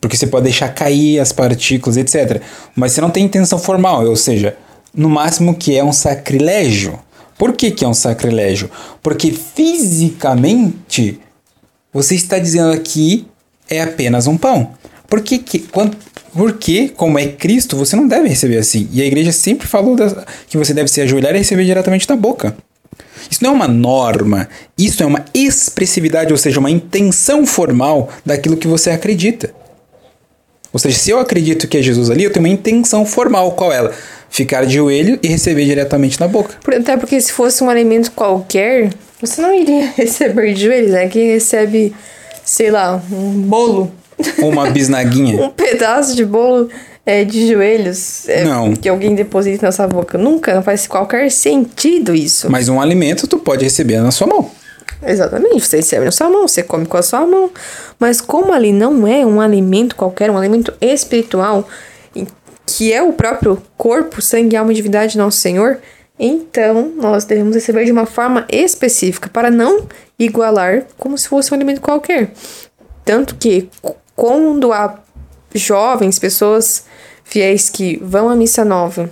Porque você pode deixar cair as partículas, etc. Mas você não tem intenção formal, ou seja, no máximo que é um sacrilégio. Por que, que é um sacrilégio? Porque fisicamente você está dizendo aqui é apenas um pão. Por que, quando, porque, como é Cristo, você não deve receber assim. E a igreja sempre falou da, que você deve se ajoelhar e receber diretamente da boca. Isso não é uma norma, isso é uma expressividade, ou seja, uma intenção formal daquilo que você acredita. Ou seja, se eu acredito que é Jesus ali, eu tenho uma intenção formal. Qual ela? ficar de joelho e receber diretamente na boca. Até porque se fosse um alimento qualquer, você não iria [laughs] receber de joelhos, né? Quem recebe, sei lá, um bolo. Uma bisnaguinha. [laughs] um pedaço de bolo é, de joelhos é, não. que alguém deposita na sua boca. Nunca, não faz qualquer sentido isso. Mas um alimento tu pode receber na sua mão. Exatamente, você recebe na sua mão, você come com a sua mão. Mas como ali não é um alimento qualquer, um alimento espiritual, que que é o próprio corpo, sangue, alma e divindade de nosso Senhor, então nós devemos receber de uma forma específica para não igualar como se fosse um alimento qualquer. Tanto que quando há jovens, pessoas fiéis que vão à missa nova,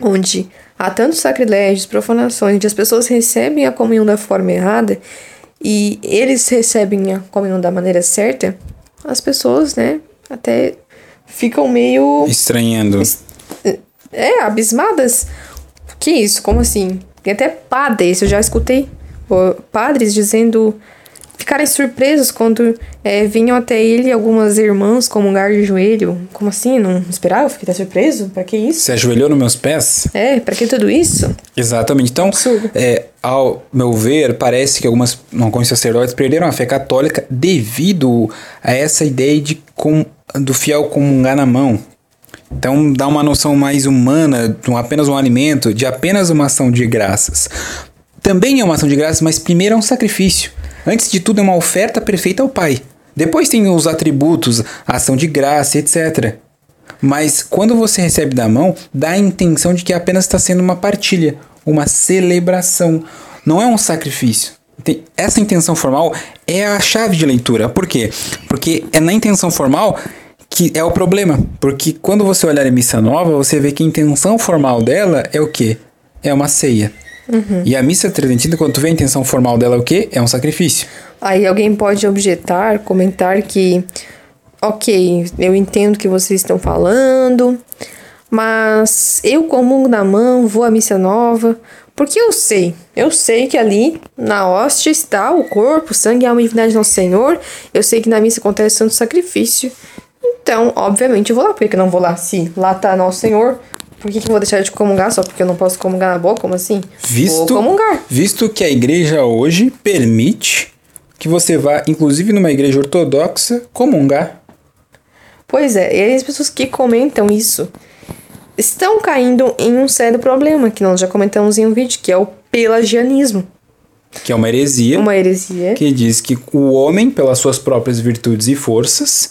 onde há tantos sacrilégios, profanações, onde as pessoas recebem a comunhão da forma errada e eles recebem a comunhão da maneira certa, as pessoas, né, até ficam meio. Estranhando. É, abismadas. Que isso? Como assim? Tem até padres, eu já escutei padres dizendo ficarem surpresos quando é, vinham até ele algumas irmãs comungar de joelho. Como assim? Não esperava? Fiquei até surpreso? Pra que isso? Você ajoelhou nos meus pés? É, pra que tudo isso? Exatamente. Então, é, ao meu ver, parece que algumas, alguns sacerdotes perderam a fé católica devido a essa ideia de com, do fiel comungar na mão. Então dá uma noção mais humana de apenas um alimento, de apenas uma ação de graças. Também é uma ação de graças, mas primeiro é um sacrifício. Antes de tudo, é uma oferta perfeita ao Pai. Depois tem os atributos, a ação de graça, etc. Mas quando você recebe da mão, dá a intenção de que apenas está sendo uma partilha, uma celebração. Não é um sacrifício. Essa intenção formal é a chave de leitura. Por quê? Porque é na intenção formal que é o problema. Porque quando você olhar a missa nova, você vê que a intenção formal dela é o quê? É uma ceia. Uhum. E a missa tridentina, quando tu vê a intenção formal dela, é o quê? É um sacrifício. Aí alguém pode objetar, comentar que, ok, eu entendo o que vocês estão falando, mas eu comungo na mão, vou à missa nova, porque eu sei, eu sei que ali na hóstia está o corpo, o sangue e a alma divindade do nosso Senhor, eu sei que na missa acontece santo sacrifício, então, obviamente, eu vou lá, porque eu não vou lá se lá tá nosso Senhor, por que, que eu vou deixar de comungar só porque eu não posso comungar na boca? Como assim? Visto, vou comungar. Visto que a igreja hoje permite que você vá, inclusive numa igreja ortodoxa, comungar. Pois é, e as pessoas que comentam isso estão caindo em um sério problema, que nós já comentamos em um vídeo, que é o pelagianismo. Que é uma heresia. Uma heresia. Que diz que o homem, pelas suas próprias virtudes e forças,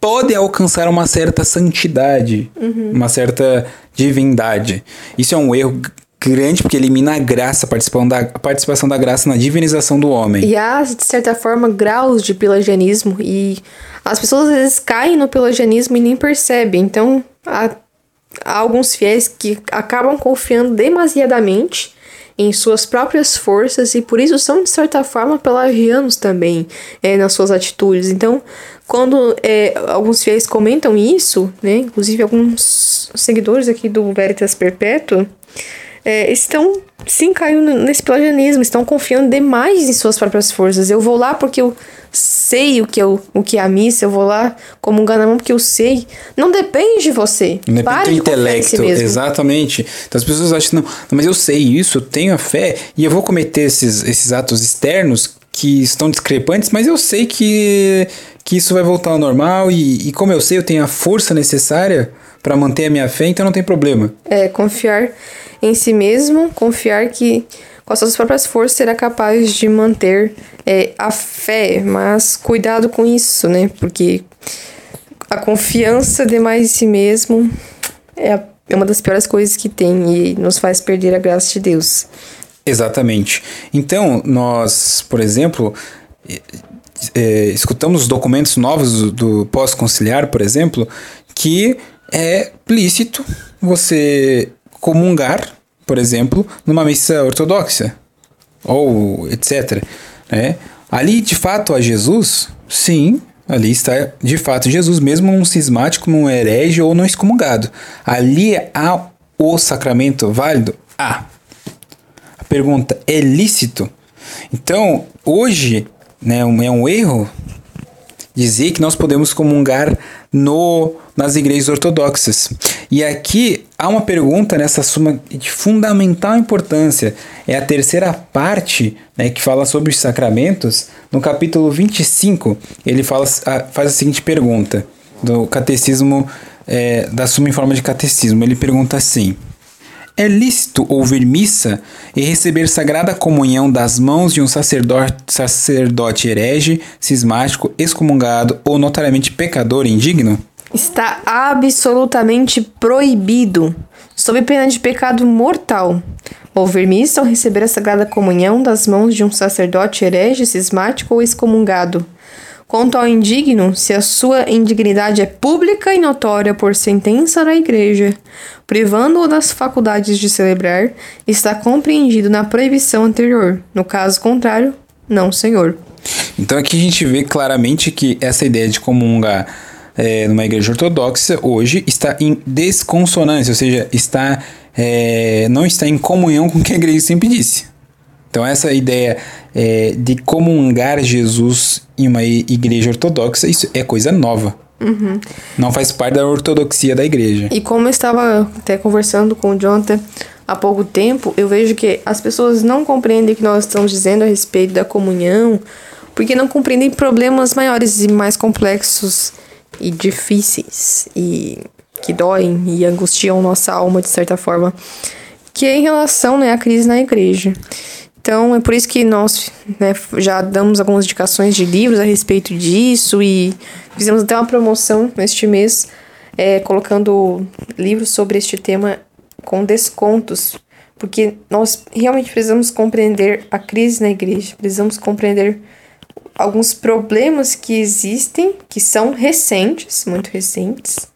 pode alcançar uma certa santidade, uhum. uma certa divindade. Isso é um erro grande porque elimina a graça, a participação da, a participação da graça na divinização do homem. E há, de certa forma, graus de pelagianismo e as pessoas às vezes caem no pelagianismo e nem percebem. Então, há, há alguns fiéis que acabam confiando demasiadamente em suas próprias forças e por isso são, de certa forma, pelagianos também é, nas suas atitudes. Então, quando é, alguns fiéis comentam isso, né, inclusive alguns seguidores aqui do Veritas Perpétuo, é, estão sim caindo nesse pelagianismo, estão confiando demais em suas próprias forças. Eu vou lá porque eu sei o que, eu, o que é a missa, eu vou lá como um ganamão porque eu sei. Não depende de você. Não depende do intelecto, si exatamente. Então as pessoas acham, não, mas eu sei isso, eu tenho a fé e eu vou cometer esses, esses atos externos que estão discrepantes, mas eu sei que, que isso vai voltar ao normal e, e como eu sei, eu tenho a força necessária para manter a minha fé, então não tem problema. É, confiar em si mesmo, confiar que com as suas próprias forças será capaz de manter é, a fé, mas cuidado com isso, né? Porque a confiança demais em si mesmo é, a, é uma das piores coisas que tem e nos faz perder a graça de Deus. Exatamente. Então, nós, por exemplo, é, escutamos documentos novos do, pós-conciliar, por exemplo, que é lícito você comungar, por exemplo, numa missa ortodoxa, ou etc. Né? Ali, de fato, a Jesus, sim, ali está de fato Jesus, mesmo num cismático, num herege ou num excomungado. Ali há o sacramento válido? Há. A pergunta é lícito? Então, hoje, né, é um erro dizer que nós podemos comungar no, nas igrejas ortodoxas. E aqui há uma pergunta nessa suma de fundamental importância. É a terceira parte né, que fala sobre os sacramentos. No capítulo 25, ele fala, faz a seguinte pergunta do catecismo, é, da suma em forma de catecismo. Ele pergunta assim. É lícito ouvir missa e receber sagrada comunhão das mãos de um sacerdote, sacerdote herege, cismático, excomungado ou notariamente pecador indigno? está absolutamente proibido, sob pena de pecado mortal, ouvir missa ou receber a sagrada comunhão das mãos de um sacerdote herege, cismático ou excomungado. Quanto ao indigno, se a sua indignidade é pública e notória por sentença da Igreja, privando-o das faculdades de celebrar, está compreendido na proibição anterior. No caso contrário, não, senhor. Então aqui a gente vê claramente que essa ideia de comungar é, numa igreja ortodoxa hoje está em desconsonância, ou seja, está é, não está em comunhão com o que a igreja sempre disse. Então essa ideia é, de comungar Jesus em uma igreja ortodoxa, isso é coisa nova. Uhum. Não faz parte da ortodoxia da igreja. E como eu estava até conversando com o Jonathan há pouco tempo, eu vejo que as pessoas não compreendem o que nós estamos dizendo a respeito da comunhão, porque não compreendem problemas maiores e mais complexos e difíceis e que doem e angustiam nossa alma de certa forma, que é em relação né, à crise na igreja. Então é por isso que nós né, já damos algumas indicações de livros a respeito disso e fizemos até uma promoção neste mês é, colocando livros sobre este tema com descontos, porque nós realmente precisamos compreender a crise na igreja, precisamos compreender alguns problemas que existem, que são recentes, muito recentes,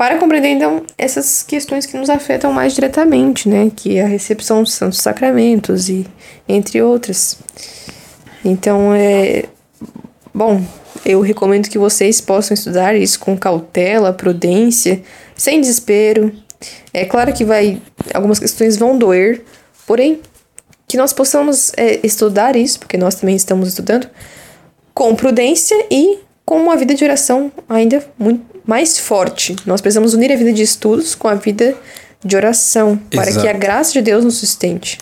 para compreender então essas questões que nos afetam mais diretamente, né, que é a recepção dos santos sacramentos e entre outras. Então é bom, eu recomendo que vocês possam estudar isso com cautela, prudência, sem desespero. É claro que vai algumas questões vão doer, porém que nós possamos é, estudar isso, porque nós também estamos estudando, com prudência e com uma vida de oração ainda muito mais forte. Nós precisamos unir a vida de estudos com a vida de oração, para Exato. que a graça de Deus nos sustente.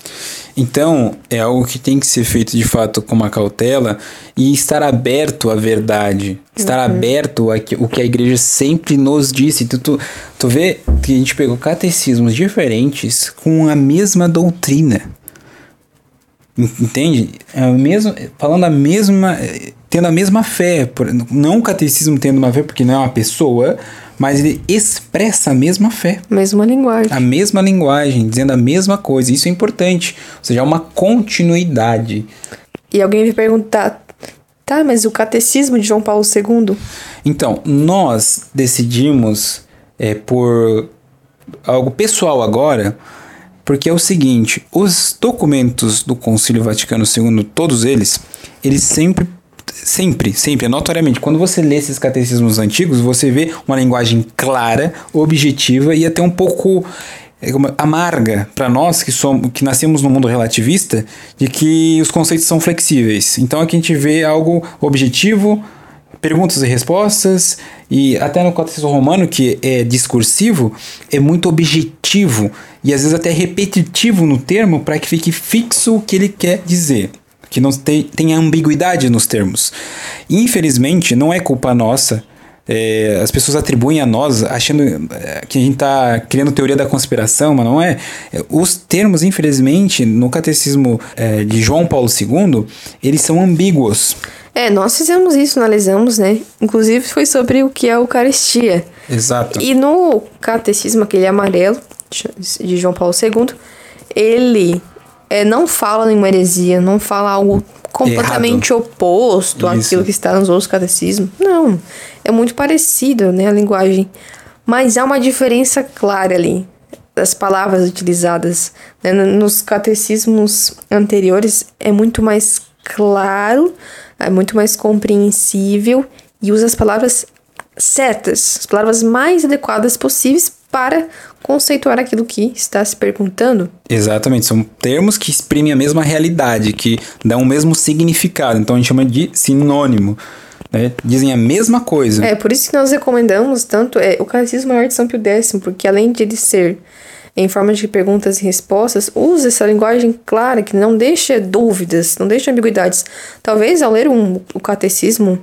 Então, é algo que tem que ser feito de fato com uma cautela e estar aberto à verdade, estar uhum. aberto a que, o que a igreja sempre nos disse. Tu, tu, tu vê que a gente pegou catecismos diferentes com a mesma doutrina. Entende? É mesmo, falando a mesma, tendo a mesma fé, não o catecismo tendo uma fé porque não é uma pessoa, mas ele expressa a mesma fé. Mesma linguagem. A mesma linguagem, dizendo a mesma coisa. Isso é importante. Ou seja, é uma continuidade. E alguém me perguntar, tá, mas o catecismo de João Paulo II? Então, nós decidimos é, por algo pessoal agora porque é o seguinte, os documentos do Concílio Vaticano II, todos eles, eles sempre sempre, sempre, notoriamente, quando você lê esses catecismos antigos, você vê uma linguagem clara, objetiva e até um pouco é, amarga para nós que somos que nascemos no mundo relativista de que os conceitos são flexíveis. Então aqui a gente vê algo objetivo, perguntas e respostas, e até no catecismo romano, que é discursivo, é muito objetivo e às vezes até repetitivo no termo para que fique fixo o que ele quer dizer. Que não tem, tenha ambiguidade nos termos. Infelizmente, não é culpa nossa. É, as pessoas atribuem a nós, achando é, que a gente está criando teoria da conspiração, mas não é. é. Os termos, infelizmente, no catecismo é, de João Paulo II, eles são ambíguos. É, nós fizemos isso, analisamos, né? Inclusive foi sobre o que é a Eucaristia. Exato. E no catecismo, aquele amarelo, de João Paulo II, ele é, não fala nenhuma heresia, não fala algo completamente Errado. oposto Isso. àquilo que está nos outros catecismos. Não, é muito parecido, né, a linguagem. Mas há uma diferença clara ali das palavras utilizadas. Né? Nos catecismos anteriores é muito mais claro é muito mais compreensível e usa as palavras certas, as palavras mais adequadas possíveis para conceituar aquilo que está se perguntando. Exatamente, são termos que exprimem a mesma realidade, que dão o mesmo significado, então a gente chama de sinônimo. Né? Dizem a mesma coisa. É, por isso que nós recomendamos tanto é, o Catecismo Maior de São Pio X, porque além de ele ser em forma de perguntas e respostas, use essa linguagem clara que não deixa dúvidas, não deixa ambiguidades. Talvez ao ler um, o catecismo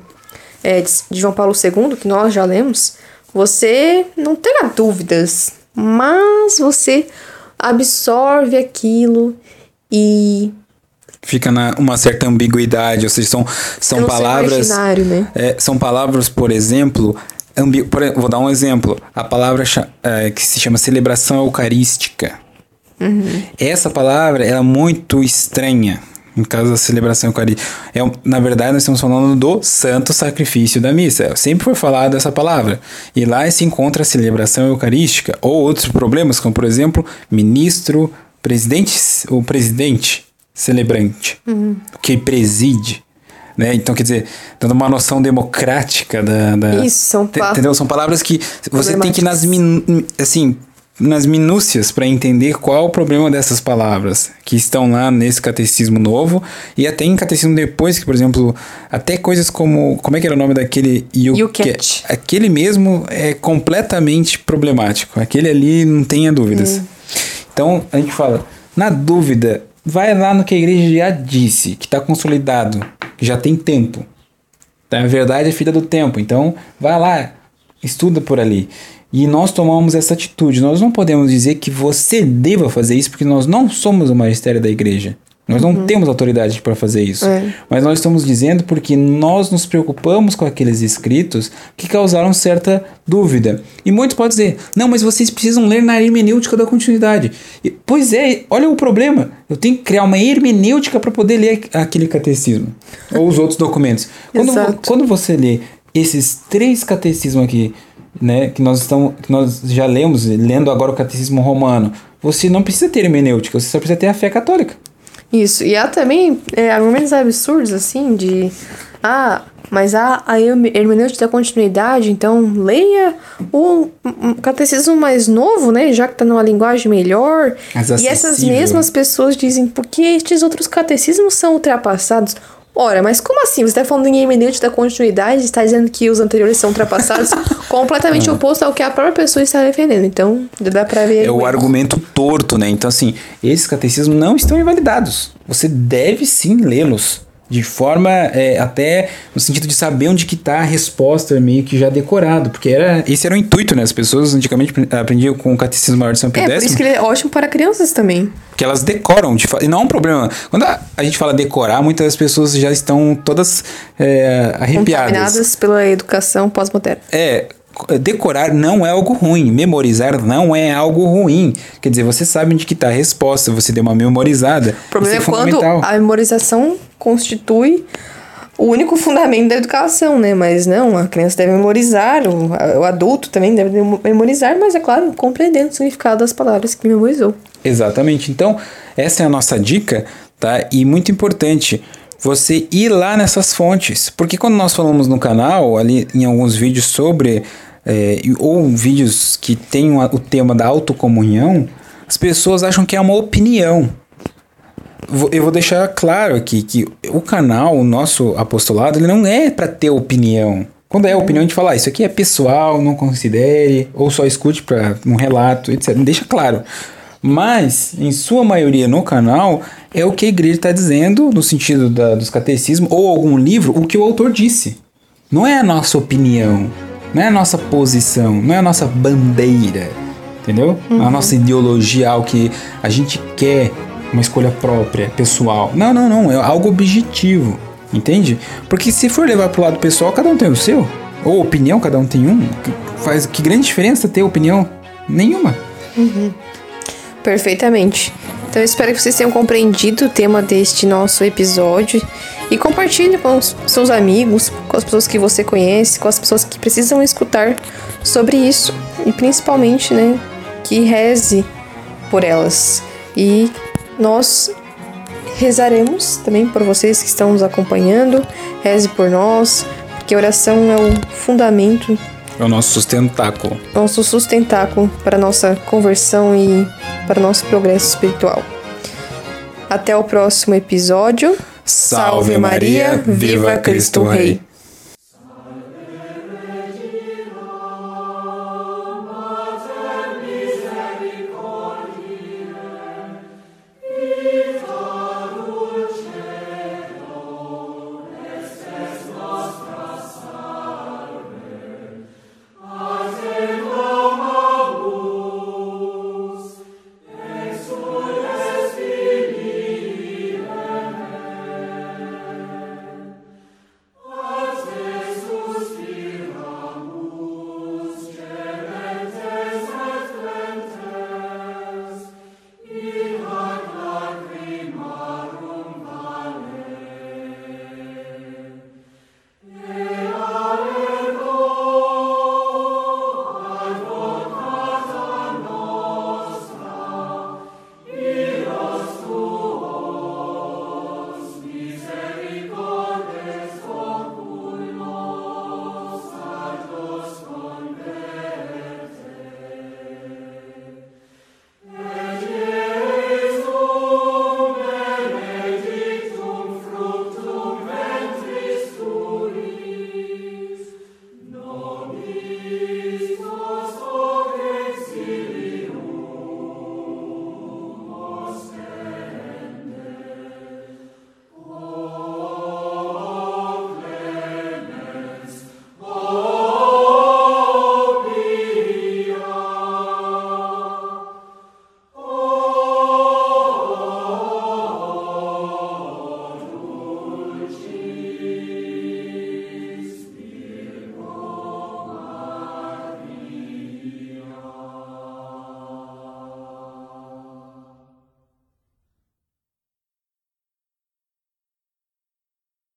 é, de João Paulo II, que nós já lemos, você não tenha dúvidas, mas você absorve aquilo e fica na uma certa ambiguidade, ou seja, são, são palavras. Né? É, são palavras, por exemplo, ambi- por vou dar um exemplo. A palavra eh, que se chama celebração eucarística. Essa palavra é muito estranha. Em caso da celebração eucarística. É, na verdade, nós estamos falando do santo sacrifício da missa. Sempre foi falado essa palavra. E lá se encontra a celebração eucarística. Ou outros problemas, como por exemplo, ministro, presidente, o presidente celebrante, que preside. Né? Então, quer dizer, dando uma noção democrática da. da Isso, são Te- pa- Entendeu? São palavras que você tem que nas, min, assim, nas minúcias para entender qual o problema dessas palavras que estão lá nesse catecismo novo e até em catecismo depois, que, por exemplo, até coisas como. Como é que era o nome daquele Yuket? Aquele mesmo é completamente problemático. Aquele ali não tenha dúvidas. Então, a gente fala, na dúvida, vai lá no que a igreja já disse, que está consolidado, que já tem tempo. Tá? A verdade é filha do tempo. Então, vai lá, estuda por ali. E nós tomamos essa atitude. Nós não podemos dizer que você deva fazer isso, porque nós não somos o magistério da igreja. Nós não temos autoridade para fazer isso. É. Mas nós estamos dizendo porque nós nos preocupamos com aqueles escritos que causaram certa dúvida. E muitos podem dizer: não, mas vocês precisam ler na hermenêutica da continuidade. E, pois é, olha o problema. Eu tenho que criar uma hermenêutica para poder ler aquele catecismo ou os outros documentos. Quando, quando você lê esses três catecismos aqui, né, que nós estamos, que nós já lemos, lendo agora o catecismo romano, você não precisa ter hermenêutica, você só precisa ter a fé católica. Isso. E há também é, argumentos absurdos, assim, de. Ah, mas há a herme- hermenêutica da continuidade, então leia o catecismo mais novo, né? Já que tá numa linguagem melhor. E essas mesmas pessoas dizem, porque estes outros catecismos são ultrapassados. Ora, mas como assim? Você está falando em hermenêutica da continuidade e está dizendo que os anteriores são ultrapassados? [laughs] completamente oposto ao que a própria pessoa está defendendo. Então, dá pra ver. É o argumento torto, né? Então, assim, esses catecismos não estão invalidados. Você deve sim lê-los. De forma é, até no sentido de saber onde que tá a resposta meio que já decorado. Porque era, esse era o intuito, né? As pessoas antigamente aprendiam com o Catecismo Maior de São Pio É, por isso que ele é ótimo para crianças também. que elas decoram. De e não é um problema. Quando a, a gente fala decorar, muitas pessoas já estão todas é, arrepiadas. Contaminadas pela educação pós-moderna. É, decorar não é algo ruim, memorizar não é algo ruim. Quer dizer, você sabe onde que tá a resposta, você deu uma memorizada. O problema é Isso quando a memorização constitui o único fundamento da educação, né? Mas não, a criança deve memorizar, o, o adulto também deve memorizar, mas é claro, compreendendo o significado das palavras que memorizou. Exatamente. Então, essa é a nossa dica, tá? E muito importante você ir lá nessas fontes. Porque quando nós falamos no canal, ali em alguns vídeos sobre, é, ou vídeos que o o tema da autocomunhão, as pessoas acham que é uma opinião. Eu vou deixar claro aqui que o canal, o nosso apostolado, ele não é para ter opinião. Quando é opinião, a gente fala, ah, isso aqui é pessoal, não considere, ou só escute para um relato, etc. Deixa claro. Mas, em sua maioria no canal, é o que a igreja está dizendo, no sentido da, dos catecismos, ou algum livro, o que o autor disse. Não é a nossa opinião, não é a nossa posição, não é a nossa bandeira, entendeu? Não é a nossa ideologia, algo que a gente quer, uma escolha própria, pessoal. Não, não, não, é algo objetivo, entende? Porque se for levar pro lado pessoal, cada um tem o seu. Ou opinião, cada um tem um. Faz que grande diferença ter opinião? Nenhuma. Perfeitamente. Então eu espero que vocês tenham compreendido o tema deste nosso episódio e compartilhe com os seus amigos, com as pessoas que você conhece, com as pessoas que precisam escutar sobre isso e principalmente, né, que reze por elas. E nós rezaremos também por vocês que estão nos acompanhando. Reze por nós, porque a oração é o fundamento É o nosso sustentáculo. nosso sustentáculo para nossa conversão e para nosso progresso espiritual. Até o próximo episódio. Salve Maria, viva Cristo Rei.